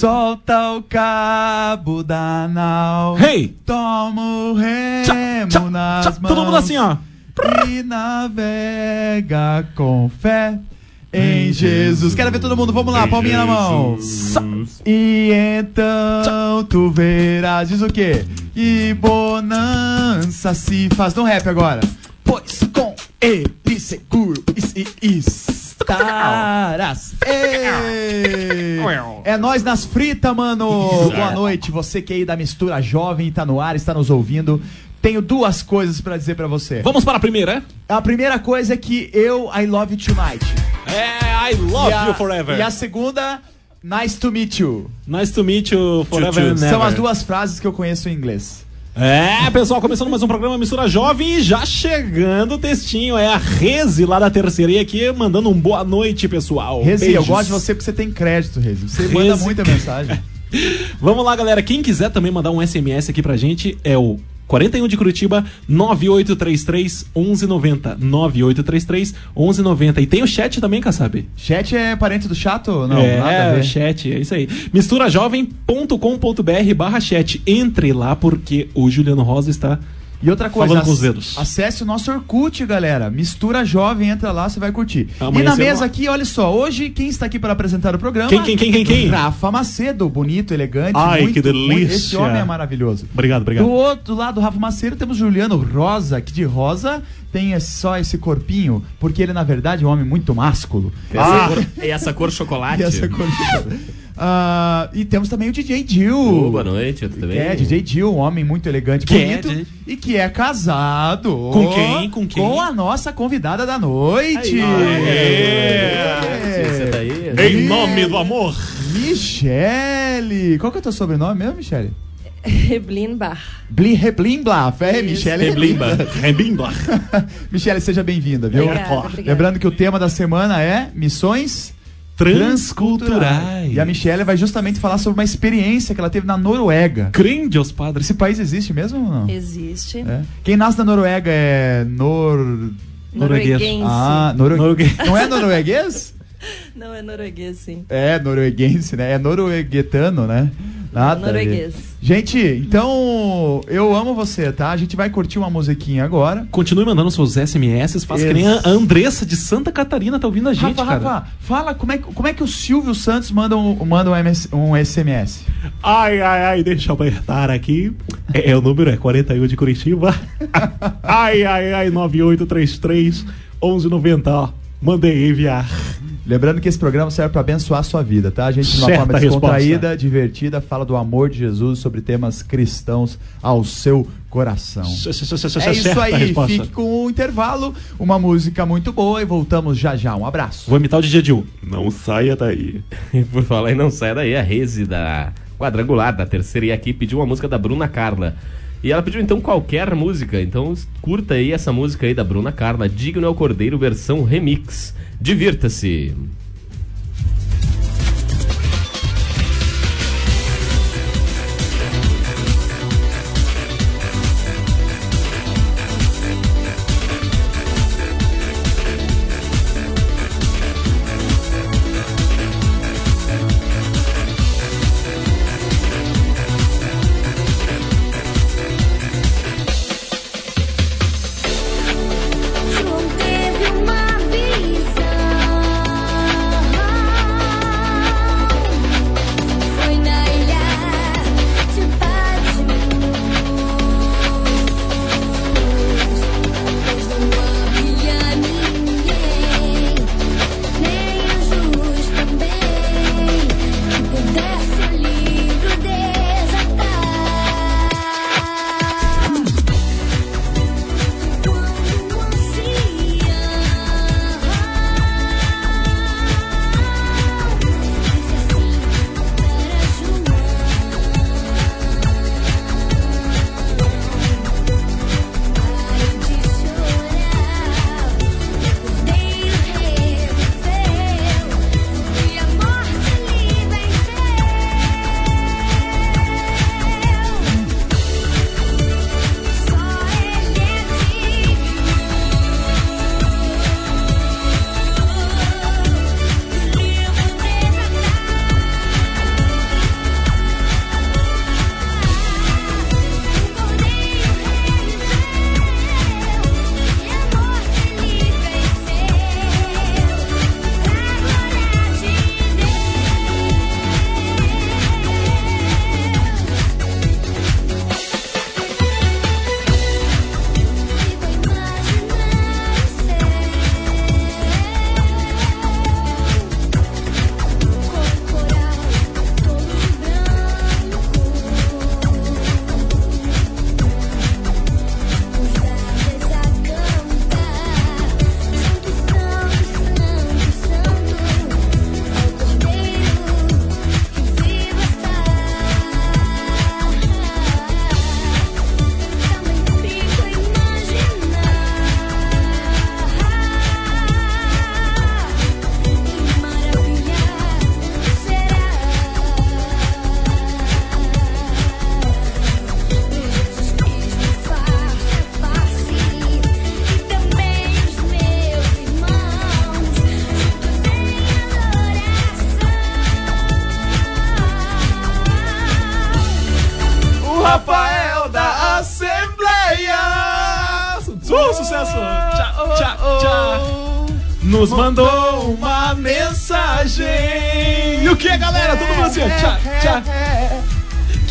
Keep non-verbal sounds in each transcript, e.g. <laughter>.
Solta o cabo da nau. Hey! Toma o remo Tchá, tchá, nas tchá. mãos. Todo mundo assim, ó. E navega com fé em Jesus. Quero ver todo mundo, vamos lá, palminha na mão. E então tu verás, diz o quê? E bonança se faz no rap agora. Pois com ele seguro e- e Ei! É nós nas fritas, mano. Boa noite, você que é aí da mistura jovem, tá no ar, está nos ouvindo. Tenho duas coisas pra dizer pra você. Vamos para a primeira, A primeira coisa é que eu I love you tonight. é? É, I love a, you forever. E a segunda, nice to meet you. Nice to meet you forever and never. São as duas frases que eu conheço em inglês. É, pessoal, começando mais um programa Mistura Jovem e já chegando o textinho. É a Reze lá da terceira aqui, mandando um boa noite, pessoal. Rezi, eu gosto de você porque você tem crédito, Rezi. Você manda Rezi. muita mensagem. <laughs> Vamos lá, galera. Quem quiser também mandar um SMS aqui pra gente é o 41 de Curitiba 9833 1190. 9833 1190. E tem o chat também, Kassab? Chat é parente do chato? Não, é, nada a ver. chat, é isso aí. Misturajovem.com.br barra chat. Entre lá porque o Juliano Rosa está. E outra coisa, Falando com os dedos. acesse o nosso Orkut, galera. Mistura Jovem, entra lá, você vai curtir. Amanhã e na mesa vai- aqui, olha só, hoje quem está aqui para apresentar o programa? Quem, quem, quem, quem, quem? Rafa Macedo, bonito, elegante. Ai, muito, que delícia. muito- esse homem é maravilhoso. Obrigado, obrigado. Do outro lado do Rafa Macedo temos Juliano Rosa, que de rosa tem esse- só esse corpinho, porque ele na verdade é um homem muito másculo. E essa, cor, e essa cor chocolate. <laughs> E, essa cor- Ah, e temos também o DJ Jill. Ô, boa noite, tudo bem? Que é DJ Jill, um homem muito elegante, Que é, bonito DJ? e que é casado. Com quem? Com quem? Com a nossa convidada da noite. É. Você tá aí? Em nome do amor. Michele. Qual que é o teu sobrenome mesmo, Michele? <laughs> Reblinbar. Bli Reblimblaf. É, Isso. Michele Reblimba. Rebimba. <laughs> Michele, seja bem-vinda, viu? Obrigada, obrigada. Lembrando que o tema da semana é missões Transculturais. E a Michelle vai justamente falar sobre uma experiência que ela teve na Noruega. Crende aos padres. Esse país existe mesmo ou não? Existe. É. Quem nasce na Noruega é nor... Norueguês. Ah, noru... Norueguês. Não é norueguês? Não é norueguês, sim. É, norueguense, né? É norueguetano, né? Nada a ver. Norueguês. Gente, então eu amo você, tá? A gente vai curtir uma musiquinha agora. Continue mandando seus SMS. Faça que nem a Isso. Andressa de Santa Catarina tá ouvindo a gente, Rafa, cara. Rafa, fala como é, que- como é que o Silvio Santos manda um, manda um, MS um SMS. Ai, ai, ai, deixa eu apertar aqui. É, é, o número é 41 de Curitiba. <laughs> ai, ai, ai, 9833 1190. ó. Mandei enviar. Lembrando que esse programa serve para abençoar a sua vida, tá? A gente, de uma Certa forma resposta. descontraída, divertida, fala do amor de Jesus sobre temas cristãos ao seu coração. É isso aí, fique com o intervalo, uma música muito boa e voltamos já já. Um abraço. Vou imitar o DJ Dil. Não saia daí. <laughs> Por falar e não sai daí, a Reze da Quadrangular, da terceira e aqui, pediu uma música da Bruna Carla. E ela pediu então qualquer música, então curta aí essa música aí da Bruna Carla, Digno é o Cordeiro, versão remix. Divirta-se!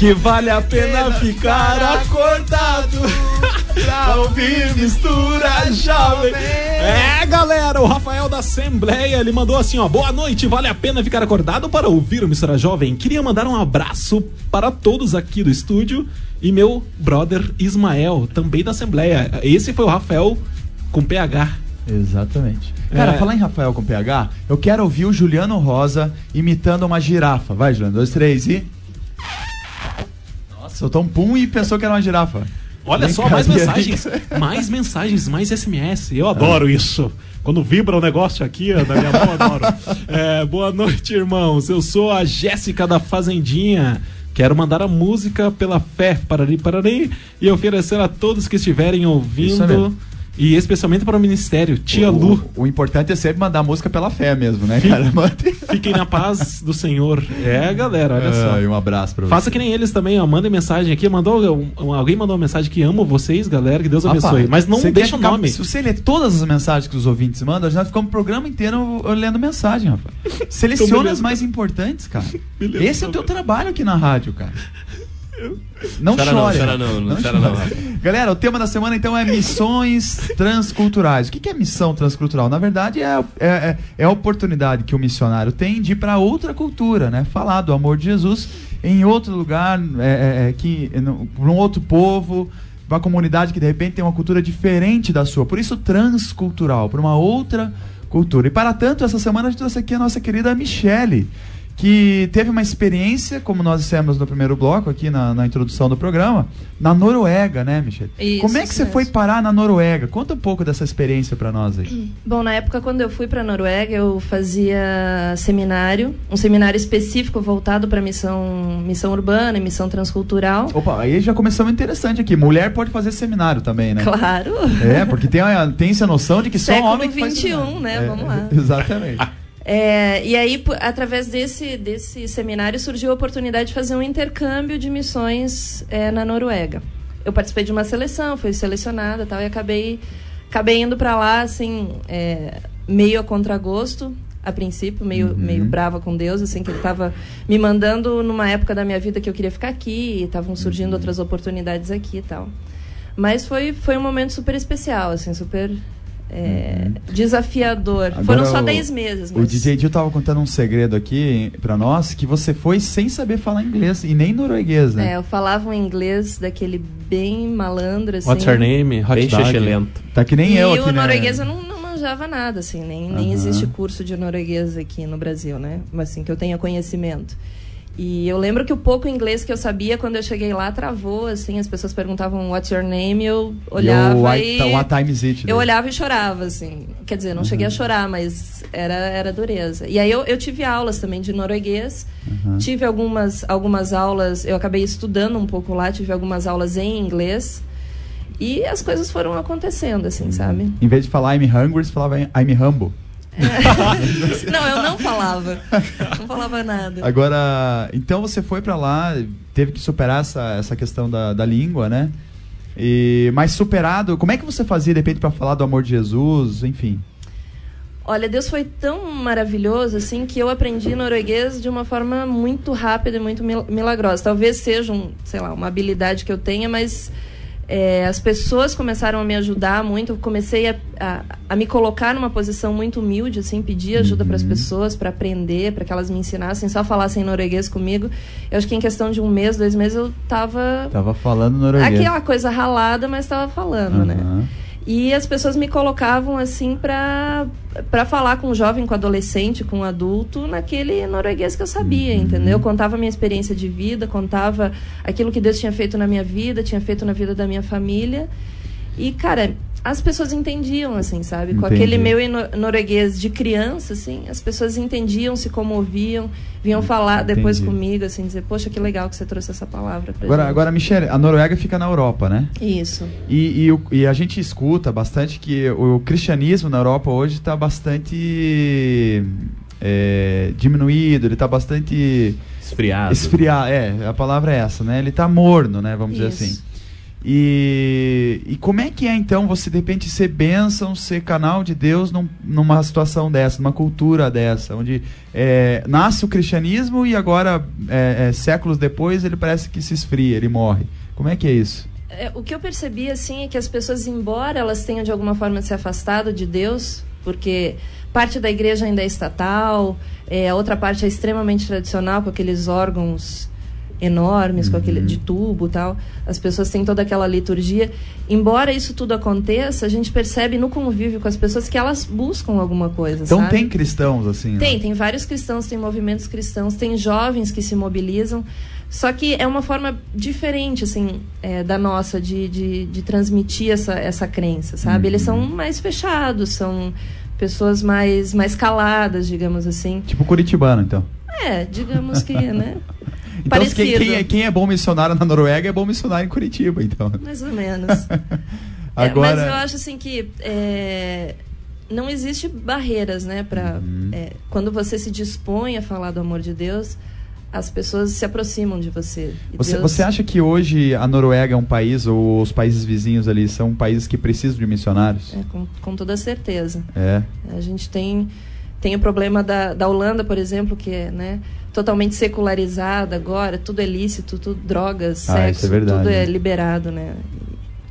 Que vale a pena ficar acordado <laughs> pra ouvir mistura jovem. É, galera, o Rafael da Assembleia, ele mandou assim, ó. Boa noite, vale a pena ficar acordado para ouvir o Mistura Jovem. Queria mandar um abraço para todos aqui do estúdio e meu brother Ismael, também da Assembleia. Esse foi o Rafael com PH. Exatamente. Cara, É. falar em Rafael com PH, eu quero ouvir o Juliano Rosa imitando uma girafa. Vai, Juliano, dois, três e. Soltou um pum e pensou que era uma girafa. Olha só, <laughs> mais mensagens, mais mensagens, mais SMS. Eu adoro isso. Quando vibra o negócio aqui ó, na minha mão, eu adoro. É, boa noite, irmãos. Eu sou a Jéssica da Fazendinha. Quero mandar a música pela fé, parari, parari, e oferecer a todos que estiverem ouvindo. E especialmente para o Ministério, Tia o, Lu. O, importante é sempre mandar a música pela fé mesmo, né, cara? Mantém- Fiquem na paz do Senhor. É, galera, olha só. Ai, um abraço pra Faça você. que nem eles também, ó. Mandem mensagem aqui. Mandou, alguém mandou uma mensagem que amo vocês, galera. Que Deus abençoe. Rapaz, Mas não deixa o ficar- nome. Se você ler todas as mensagens que os ouvintes mandam, nós ficamos o programa inteiro lendo mensagem, rapaz. <laughs> Seleciona Então, as mais importantes, cara. <laughs> Beleza, Esse é o teu trabalho aqui na rádio, cara. Não Chora não, chora não, não chora não. Galera, o tema da semana então é missões transculturais. O que é missão transcultural? Na verdade, é, é, é- é a oportunidade que o missionário tem de ir para outra cultura, né? Falar do amor de Jesus em outro lugar, é, é, é, que para um outro povo, uma comunidade que de repente tem uma cultura diferente da sua. Por isso, transcultural, para uma outra cultura. E para tanto, essa semana a gente trouxe aqui a nossa querida Michele, que teve uma experiência, como nós dissemos no primeiro bloco, aqui na, na introdução do programa, na Noruega, né, Michele? Isso, Como é que você mesmo. foi parar na Noruega? Conta um pouco dessa experiência para nós aí. <clears throat> Bom, na época quando eu fui para Noruega, eu fazia seminário, um seminário específico voltado para missão, missão urbana e missão transcultural. Opa, aí já começamos interessante aqui. Mulher pode fazer seminário também, né? Claro. É, porque tem, a- tem essa noção de que só Século homem que faz 21, seminário. né? É, Vamos lá. <laughs> Exatamente. É, e aí, através desse, desse seminário, surgiu a oportunidade de fazer um intercâmbio de missões é, na Noruega. Eu participei de uma seleção, fui selecionada e tal, e acabei, acabei indo para lá, assim, é, meio a contragosto, a princípio, meio, Uhum. meio brava com Deus, assim, que ele estava me mandando numa época da minha vida que eu queria ficar aqui, e estavam surgindo Uhum. outras oportunidades aqui e tal. Mas foi, foi um momento super especial, assim, super é, desafiador. Uhum. Agora Foram só o- 10 meses. O mas- DJ Gil tava contando um segredo aqui pra nós, que você foi sem saber falar inglês e nem norueguês, né? É, eu falava um inglês daquele bem malandro, assim. What's your name? Hot Bem xixelento. Tá que nem e eu o aqui, né? norueguês eu não, não manjava nada, assim, nem, nem Aham. existe curso de norueguês aqui no Brasil, né? Mas assim, que eu tenha conhecimento. E eu lembro que o pouco inglês que eu sabia, quando eu cheguei lá, travou, assim, as pessoas perguntavam what's your name, eu olhava e... o e... What, time is it? Eu olhava e chorava, assim. Quer dizer, não cheguei a chorar, mas era, era dureza. E aí eu, eu tive aulas também de norueguês. Uhum. Tive algumas, algumas aulas, eu acabei estudando um pouco lá, tive algumas aulas em inglês. E as coisas foram acontecendo, assim, sabe? Em vez de falar I'm hungry, você falava I'm humble. <laughs> Não, eu não falava. Não falava nada. Agora, então você foi pra lá, teve que superar essa, essa questão da, da língua, né? E, mas superado, como é que você fazia, de repente, pra falar do amor de Jesus, enfim? Olha, Deus foi tão maravilhoso assim que eu aprendi norueguês de uma forma muito rápida e muito mil- milagrosa. Talvez seja, um, sei lá, uma habilidade que eu tenha, mas é, as pessoas começaram a me ajudar muito. Eu comecei a, a, a me colocar numa posição muito humilde, assim, pedir ajuda para as pessoas para aprender, para que elas me ensinassem, só falassem norueguês comigo. Eu acho que em questão de um mês, dois meses, eu tava Tava falando norueguês. aquela coisa ralada, mas estava falando, né? E as pessoas me colocavam assim pra para falar com o jovem, com o adolescente, com o adulto, naquele norueguês que eu sabia, Uhum. entendeu? Eu contava a minha experiência de vida, contava aquilo que Deus tinha feito na minha vida, tinha feito na vida da minha família. E, cara, as pessoas entendiam, assim, sabe? Com Entendi. aquele meu norueguês de criança, assim, as pessoas entendiam, se comoviam, vinham falar depois Entendi. comigo, assim, dizer, poxa, que legal que você trouxe essa palavra pra Agora, gente. agora, Michele, a Noruega fica na Europa, né? Isso. E, e, e a gente escuta bastante que o cristianismo na Europa hoje está bastante é, diminuído, ele está bastante Esfriado. Esfriar, é, a palavra é essa, né? Ele tá morno, né? Vamos dizer Isso. assim. E, e como é que é então você de repente ser bênção, ser canal de Deus num- numa situação dessa, numa cultura dessa, onde é, nasce o cristianismo e agora, é, é, séculos depois, ele parece que se esfria, ele morre. Como é que é isso? É, o que eu percebi assim é que as pessoas, embora elas tenham de alguma forma se afastado de Deus, porque parte da igreja ainda é estatal, é, a outra parte é extremamente tradicional com aqueles órgãos enormes, com aquele de tubo, e tal. As pessoas têm toda aquela liturgia. Embora isso tudo aconteça, a gente percebe no convívio com as pessoas que elas buscam alguma coisa, Então sabe? tem cristãos assim, Tem, né? tem vários cristãos, tem movimentos cristãos, tem jovens que se mobilizam. Só que é uma forma diferente, assim, é, da nossa, de, de, de transmitir essa, essa crença, sabe? Eles são mais fechados, são pessoas mais, mais caladas, digamos assim. Tipo curitibano, então. É, digamos que, né? <laughs> Então quem, Parecido. quem é, quem é bom missionário na Noruega é bom missionário em Curitiba, então. Mais ou menos. <laughs> É, Agora, mas eu acho assim que é, não existe barreiras, né? Pra, Uhum. é, quando você se dispõe a falar do amor de Deus, as pessoas se aproximam de você. Você, Deus- você acha que hoje a Noruega é um país, ou os países vizinhos ali, são países que precisam de missionários? É, com, com toda certeza. É. A gente tem, tem o problema da, da Holanda, por exemplo, que é né, totalmente secularizada agora, tudo é lícito, tudo drogas, Ah, isso sexo, é verdade, tudo é né? liberado, né?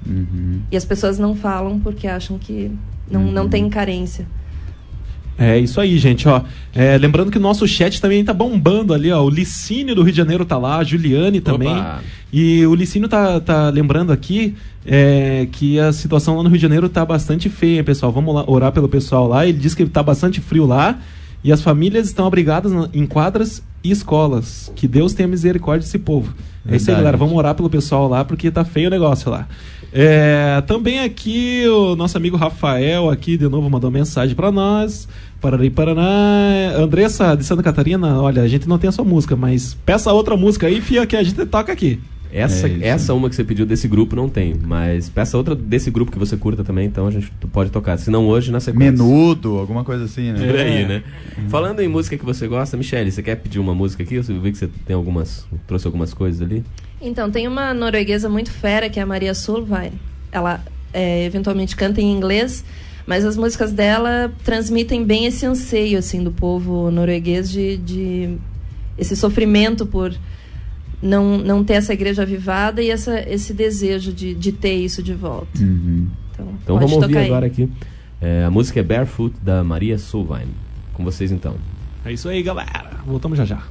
Uhum. E as pessoas não falam porque acham que não, não Uhum. tem carência. É isso aí, gente, ó. É, lembrando que o nosso chat também tá bombando ali, ó. O Licínio do Rio de Janeiro tá lá, a Juliane também. Opa. E o Licínio tá, tá lembrando aqui é, que a situação lá no Rio de Janeiro tá bastante feia, pessoal. Vamos lá orar pelo pessoal lá. Ele diz que tá bastante frio lá. E as famílias estão abrigadas em quadras e escolas. Que Deus tenha misericórdia desse povo. é isso aí, Verdade. galera. Vamos orar pelo pessoal lá, porque tá feio o negócio lá. É, também aqui o nosso amigo Rafael aqui de novo mandou mensagem para nós. Parari Paraná. Andressa de Santa Catarina, olha, a gente não tem a sua música, mas peça outra música aí, fia, que a gente toca aqui. Essa, É essa uma que você pediu desse grupo não tem, mas peça outra desse grupo que você curta também, então a gente pode tocar. Se não hoje, na sequência. Menudo, alguma coisa assim, né? Por aí, É. né? Falando em música que você gosta, Michele, você quer pedir uma música aqui? Eu vi que você tem algumas. trouxe algumas coisas ali. Então, tem uma norueguesa muito fera, que é a Maria Solveig. Ela é, eventualmente canta em inglês, mas as músicas dela transmitem bem esse anseio assim do povo norueguês de, de esse sofrimento por não, não ter essa igreja avivada e essa, esse desejo de, de ter isso de volta. Uhum. Então, Então vamos ouvir aí. agora aqui. É, a música é Barefoot da Maria Solvine. Com vocês então. É isso aí, galera. Voltamos já já.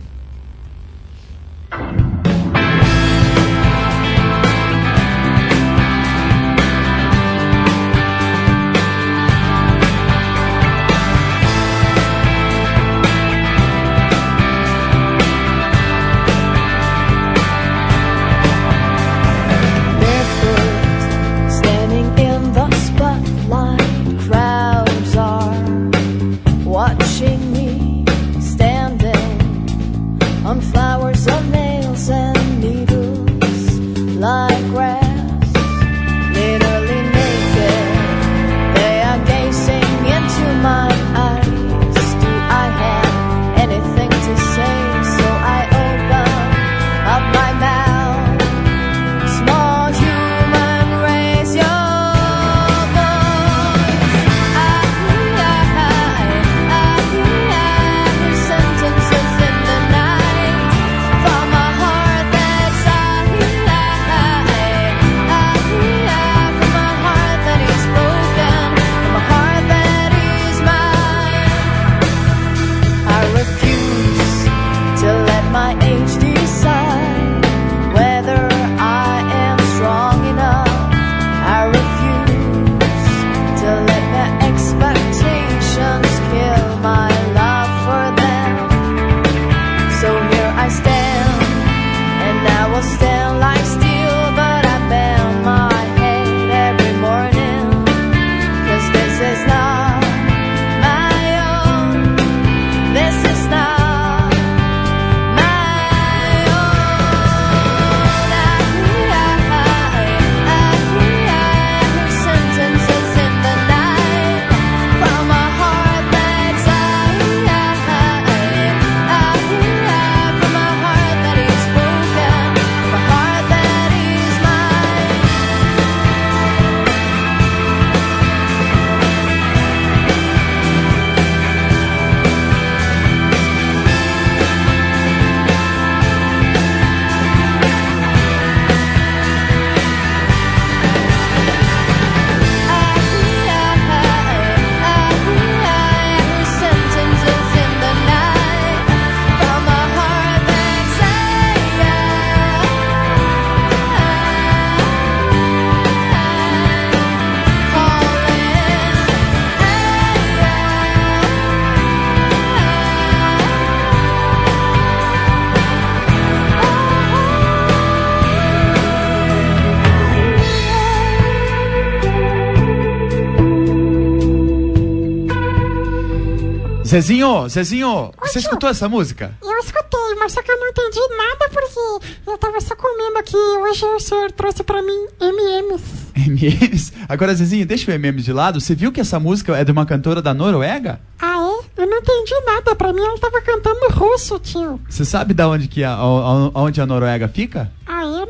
Zezinho, Zezinho, você tio. escutou essa música? Eu escutei, mas só que eu não entendi nada porque eu tava só comendo aqui. Hoje o senhor trouxe pra mim M&M's. MMs. Agora, Zezinho, deixa o MMs de lado. Você viu que essa música é de uma cantora da Noruega? Ah, é? Eu não entendi nada. Pra mim ela tava cantando russo, tio. Você sabe da onde que a, a- onde a Noruega fica?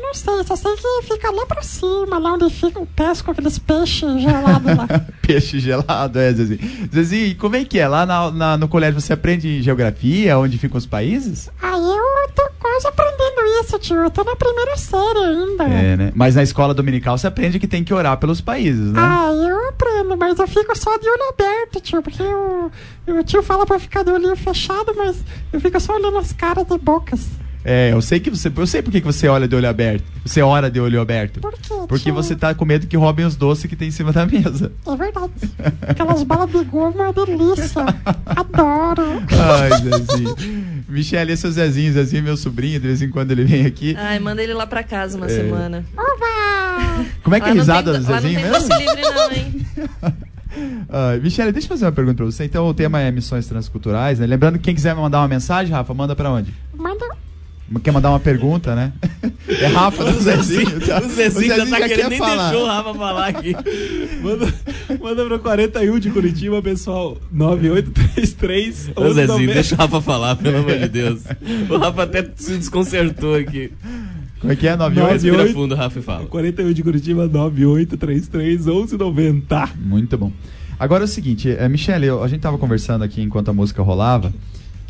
Eu não sei. Só sei que fica lá pra cima, lá onde fica o pesco, aqueles peixes gelados lá. <laughs> Peixe gelado, é, Zezinho. Zezinho, e como é que é? Lá na- na- no colégio você aprende geografia, onde ficam os países? Ah, eu tô quase aprendendo isso, tio. Eu tô na primeira série ainda. É, né? Mas na escola dominical você aprende que tem que orar pelos países, né? Ah, eu aprendo, mas eu fico só de olho aberto, tio, porque o, o tio fala pra ficar de olho fechado, mas eu fico só olhando as caras de bocas. É, eu sei que você. Eu sei por que que você olha de olho aberto. Você ora de olho aberto. Por quê, Porque tio? você tá com medo que roubem os doces que tem em cima da mesa. É verdade. Aquelas balas de goma é uma delícia. Adoro. Ai, Zezinho. Michele, esse é o Zezinho. Zezinho é meu sobrinho, de vez em quando ele vem aqui. Ai, manda ele lá pra casa uma É. semana. Oba! Como é que é a Lá não risada tem- do Lá não Zezinho tem mesmo? livre não, hein? <laughs> Ai, Michele, deixa eu fazer uma pergunta pra você. Então, o tema é missões transculturais, né? Lembrando que quem quiser mandar uma mensagem, Rafa, manda pra onde? Manda. Quer mandar uma pergunta, né? É Rafa do Zezinho. tá? O Zezinho já tá quer querendo, nem falar. deixou o Rafa falar aqui. Manda, manda pro 41 de Curitiba, pessoal. 9833 Ô Zezinho, deixa o Rafa falar, pelo amor de Deus. O Rafa até se desconcertou aqui. Como é que é? 98? Nove- Respira 98. fundo, Rafa, e fala. 41 de Curitiba, 9833 1190. Muito bom. Agora é o seguinte, é, Michele, a gente tava conversando aqui enquanto a música rolava,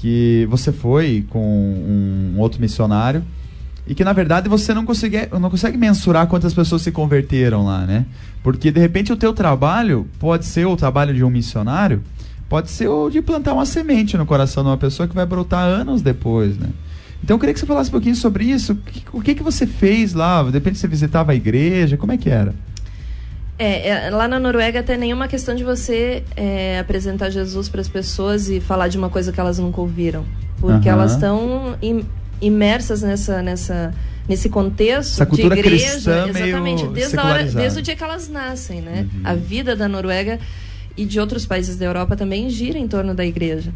que você foi com um outro missionário e que na verdade você não consegue, não consegue mensurar quantas pessoas se converteram lá, né? Porque de repente o teu trabalho pode ser o trabalho de um missionário, pode ser o de plantar uma semente no coração de uma pessoa que vai brotar anos depois, né? Então eu queria que você falasse um pouquinho sobre isso. O que, o que, que você fez lá? De repente você visitava a igreja? Como é que era? É, é, lá na Noruega até nenhuma questão de você é, apresentar Jesus para as pessoas e falar de uma coisa que elas nunca ouviram, porque Aham. elas estão im- imersas nessa nessa nesse contexto Essa cultura de igreja, cristã exatamente, desde hora, desde o dia que elas nascem, né? Uhum. A vida da Noruega e de outros países da Europa também gira em torno da igreja.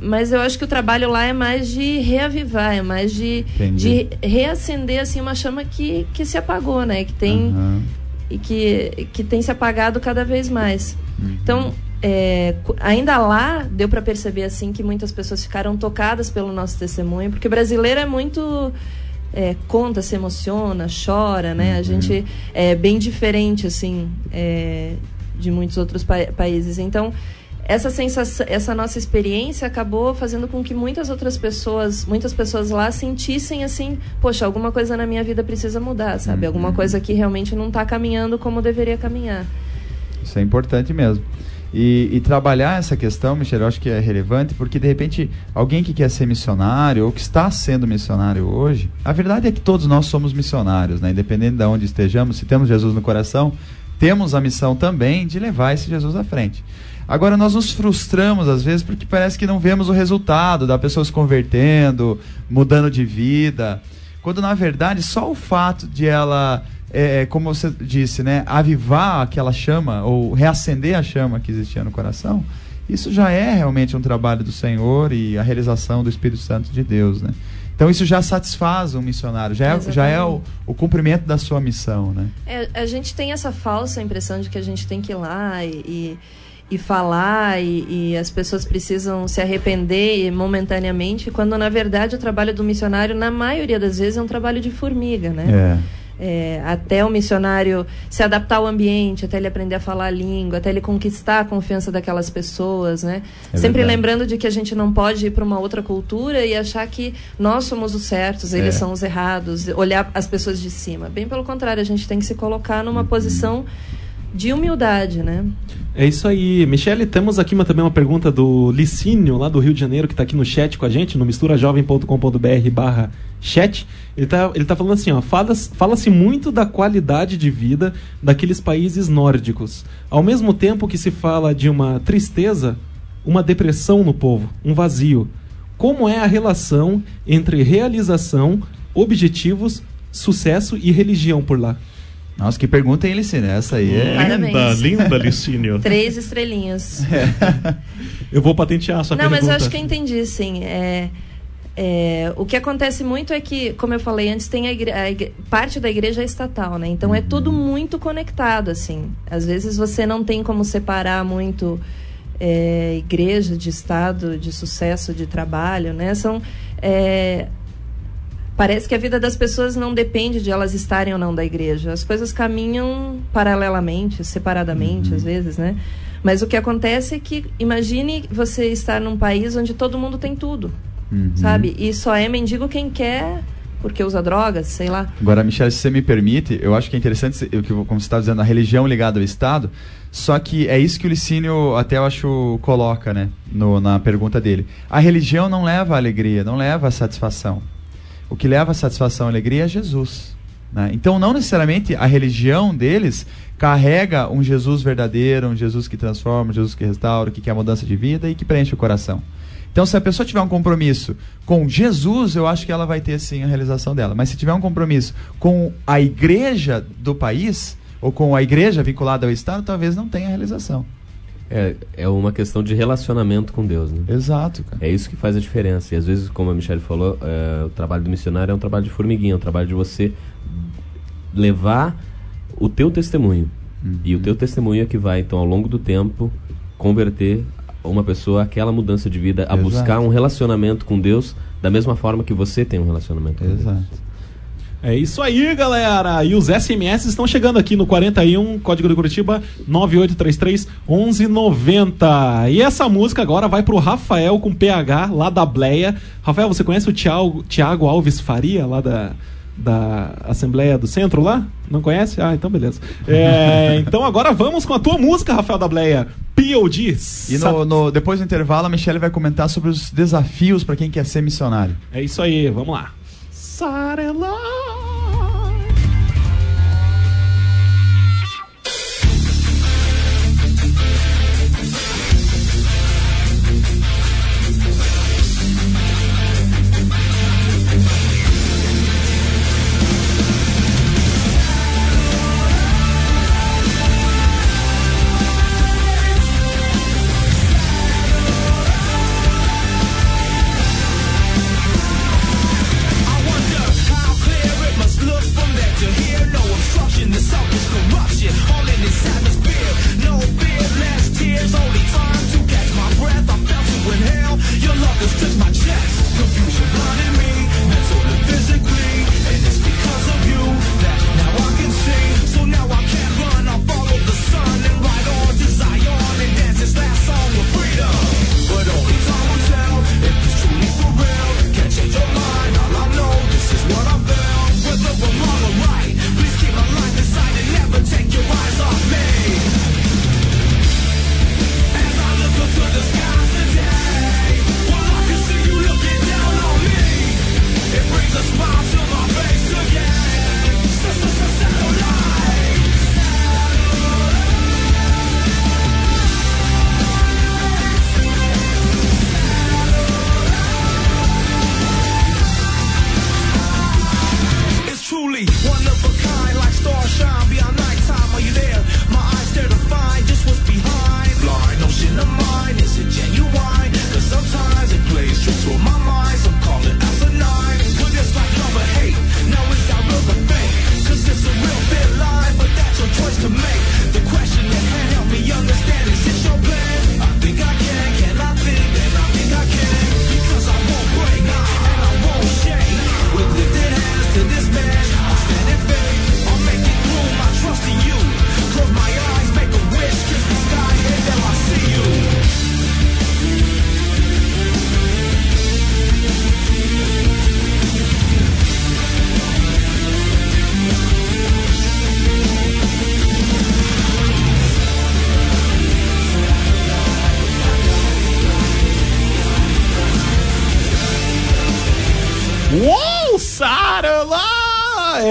Mas eu acho que o trabalho lá é mais de reavivar, é mais de, Entendi. de reacender assim uma chama que, que se apagou, né? Que tem Aham. E que, que tem se apagado cada vez mais. Então, é, ainda lá deu para perceber assim que muitas pessoas ficaram tocadas pelo nosso testemunho, porque o brasileiro é muito é, conta, se emociona, chora, né? A Uhum. gente é bem diferente assim é, de muitos outros pa- países. Então essa sensação, essa nossa experiência acabou fazendo com que muitas outras pessoas, muitas pessoas lá sentissem assim, poxa, alguma coisa na minha vida precisa mudar, sabe? Alguma Uhum. coisa que realmente não está caminhando como deveria caminhar. Isso é importante mesmo. E, e trabalhar essa questão, Michel, eu acho que é relevante, porque de repente alguém que quer ser missionário ou que está sendo missionário hoje, a verdade é que todos nós somos missionários, né? Independente de onde estejamos, se temos Jesus no coração, temos a missão também de levar esse Jesus à frente. Agora nós nos frustramos às vezes porque parece que não vemos o resultado da pessoa se convertendo, mudando de vida, quando na verdade só o fato de ela é, como você disse, né, avivar aquela chama ou reacender a chama que existia no coração, isso já é realmente um trabalho do Senhor e a realização do Espírito Santo de Deus, né? Então isso já satisfaz um missionário, já é, já é o, o cumprimento da sua missão, né? É, a gente tem essa falsa impressão de que a gente tem que ir lá e, e, e falar e, e as pessoas precisam se arrepender momentaneamente, quando na verdade o trabalho do missionário, na maioria das vezes, é um trabalho de formiga, né? É. É, até o missionário se adaptar ao ambiente, até ele aprender a falar a língua, até ele conquistar a confiança daquelas pessoas, né? É Sempre verdade. lembrando de que a gente não pode ir para uma outra cultura e achar que nós somos os certos, eles É. são os errados, olhar as pessoas de cima. Bem pelo contrário, a gente tem que se colocar numa Uhum. posição de humildade, né? É isso aí. Michele, temos aqui uma, também uma pergunta do Licínio, lá do Rio de Janeiro, que está aqui no chat com a gente, no misturajovem.com.br barra chat. Ele tá, ele tá falando assim, ó, fala- fala-se muito da qualidade de vida daqueles países nórdicos. Ao mesmo tempo que se fala de uma tristeza, uma depressão no povo, um vazio. Como é a relação entre realização, objetivos, sucesso e religião por lá? Nossa, que pergunta, hein, Licínio? Essa aí é. Parabéns. linda, Licínio. <laughs> Três estrelinhas. <laughs> Eu vou patentear a sua Não, mas eu acho que eu entendi, sim. É, é, o que acontece muito é que, como eu falei antes, tem a igre- a igre- parte da igreja é estatal, né? Então é tudo muito conectado, assim. Às vezes você não tem como separar muito é, igreja de estado, de sucesso, de trabalho, né? São é, Parece que a vida das pessoas não depende de elas estarem ou não da igreja. As coisas caminham paralelamente, separadamente, às vezes, né? Mas o que acontece é que, imagine você estar num país onde todo mundo tem tudo, Uhum. sabe? E só é mendigo quem quer porque usa drogas, sei lá. Agora, Michel, se você me permite, eu acho que é interessante, o que como você está dizendo, a religião ligada ao Estado, só que é isso que o Licínio, até eu acho, coloca, né, no- na pergunta dele. A religião não leva à alegria, não leva à satisfação. O que leva à satisfação e alegria é Jesus. né? Então, não necessariamente a religião deles carrega um Jesus verdadeiro, um Jesus que transforma, um Jesus que restaura, que quer mudança de vida e que preenche o coração. Então, se a pessoa tiver um compromisso com Jesus, eu acho que ela vai ter sim a realização dela. Mas se tiver um compromisso com a igreja do país, ou com a igreja vinculada ao Estado, talvez não tenha realização. É, é uma questão de relacionamento com Deus, né? Exato, cara. É isso que faz a diferença. E às vezes, como a Michelle falou, é, o trabalho do missionário é um trabalho de formiguinha, é um trabalho de você levar o teu testemunho. E o teu testemunho é que vai, então, ao longo do tempo, converter uma pessoa àquela mudança de vida, a Exato. buscar um relacionamento com Deus da mesma forma que você tem um relacionamento com Deus. Exato. É isso aí, galera. E os SMS estão chegando aqui no 41, código do Curitiba 9833 1190. E essa música agora vai pro Rafael com PH lá da Bleia. Rafael, você conhece o Thiago, Thiago Alves Faria lá da da Assembleia do Centro lá? Não conhece? Ah, então beleza. É, <laughs> então agora vamos com a tua música, Rafael da Bleia. POD. E no, no- depois do intervalo, a Michelle vai comentar sobre os desafios para quem quer ser missionário. É isso aí, vamos lá. Sarela.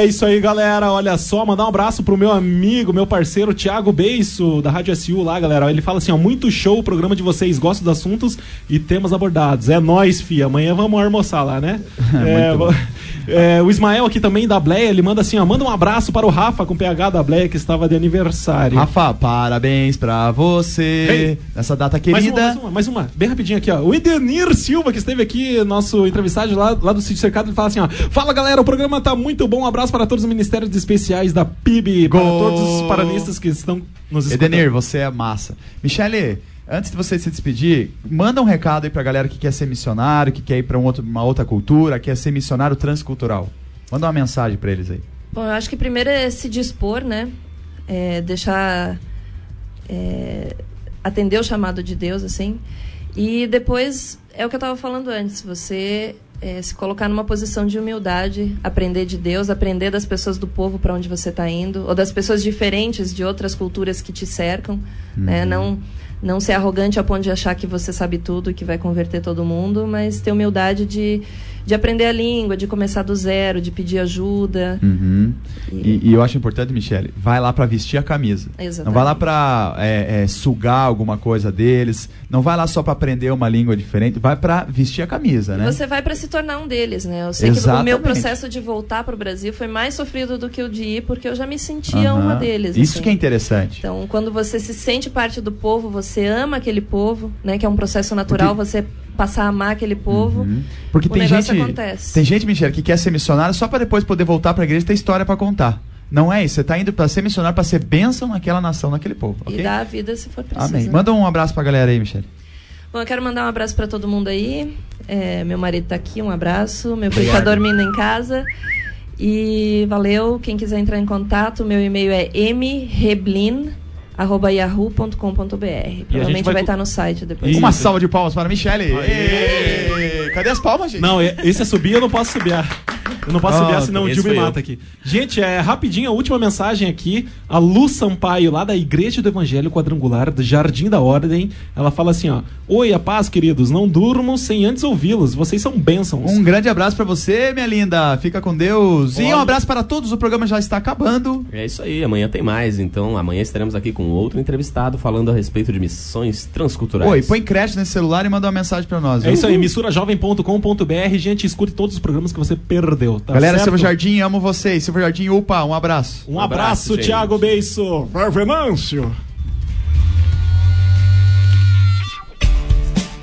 É isso aí, galera. Olha só, mandar um abraço pro meu amigo, meu parceiro Thiago Beiço, da Rádio SU lá, galera. Ele fala assim: ó, muito show o programa de vocês, gosto dos assuntos e temas abordados. É nóis, fia. Amanhã vamos almoçar lá, né? <laughs> é, bom. <laughs> é, o Ismael aqui também da Bleia, ele manda assim: ó, manda um abraço para o Rafa com PH da Bleia que estava de aniversário. Rafa, parabéns pra você Ei. nessa data Mais uma, querida. mais uma, mais uma, bem rapidinho aqui, ó. O Edenir Silva, que esteve aqui, nosso entrevistado lá, lá do Sítio Cercado, ele fala assim, ó. Fala galera, o programa tá muito bom. Um abraço para todos os ministérios especiais da PIB, para Gol! todos os paranistas que estão nos escutando. Edenir, você é massa. Michele, antes de você se despedir, manda um recado aí pra galera que quer ser missionário, que quer ir pra um uma outra cultura, quer ser missionário transcultural. Manda uma mensagem pra eles aí. Bom, eu acho que primeiro é se dispor, né? É, deixar. é, atender o chamado de Deus, assim. E depois, é o que eu estava falando antes, você é, se colocar numa posição de humildade, aprender de Deus, aprender das pessoas do povo para onde você está indo, ou das pessoas diferentes de outras culturas que te cercam, né? Não, não ser arrogante a ponto de achar que você sabe tudo e que vai converter todo mundo, mas ter humildade de, de aprender a língua, de começar do zero, de pedir ajuda. Uhum. E, e eu acho importante, Michele, vai lá pra vestir a camisa. Exatamente. Não vai lá pra é, é, sugar alguma coisa deles. Não vai lá só pra aprender uma língua diferente. Vai pra vestir a camisa, né? Você vai para se tornar um deles, né? Eu sei que o Exatamente. meu processo de voltar para o Brasil foi mais sofrido do que o de ir, porque eu já me sentia Aham. uma deles. Isso assim. que é interessante. Então, quando você se sente parte do povo, você ama aquele povo, né? Que é um processo natural, você passar a amar aquele povo. Uhum. Porque tem gente, acontece. tem gente, Michele, que quer ser missionário só pra depois poder voltar pra igreja e ter história pra contar. Não é isso. Você tá indo pra ser missionário pra ser bênção naquela nação, naquele povo. E ok? dar a vida se for preciso. Amém. Manda um abraço pra galera aí, Michele. Bom, eu quero mandar um abraço para todo mundo aí. É, meu marido tá aqui, um abraço. Meu filho tá dormindo em casa. E valeu. Quem quiser entrar em contato, meu e-mail é mreblin.yahoo.com.br. Provavelmente vai vai estar no site depois. Isso. Uma salva de palmas para a Michele. Ê, Cadê as palmas, gente? Não, é- esse é subir, eu não posso subir. Eu não posso Ah, subir, senão o Gil me fui eu. mata aqui. Gente, é rapidinho, a última mensagem aqui. A Lu Sampaio, lá da Igreja do Evangelho Quadrangular, do Jardim da Ordem. Ela fala assim, ó. Oi, a paz, queridos. Não durmo sem antes ouvi-los. Vocês são bênçãos. Um grande abraço pra você, minha linda. Fica com Deus. E Olha. um abraço para todos. O programa já está acabando. É isso aí, amanhã tem mais. Então, amanhã estaremos aqui com outro entrevistado falando a respeito de missões transculturais. Oi, põe crédito nesse celular e manda uma mensagem pra nós. É viu? isso aí, missurajovem.com.br. Gente, escute todos os programas que você perdeu. Tá Galera, certo? Silvio Jardim, amo vocês. Silvio Jardim, upa, um abraço. Um Um abraço, abraço. Thiago Beiço. Venâncio.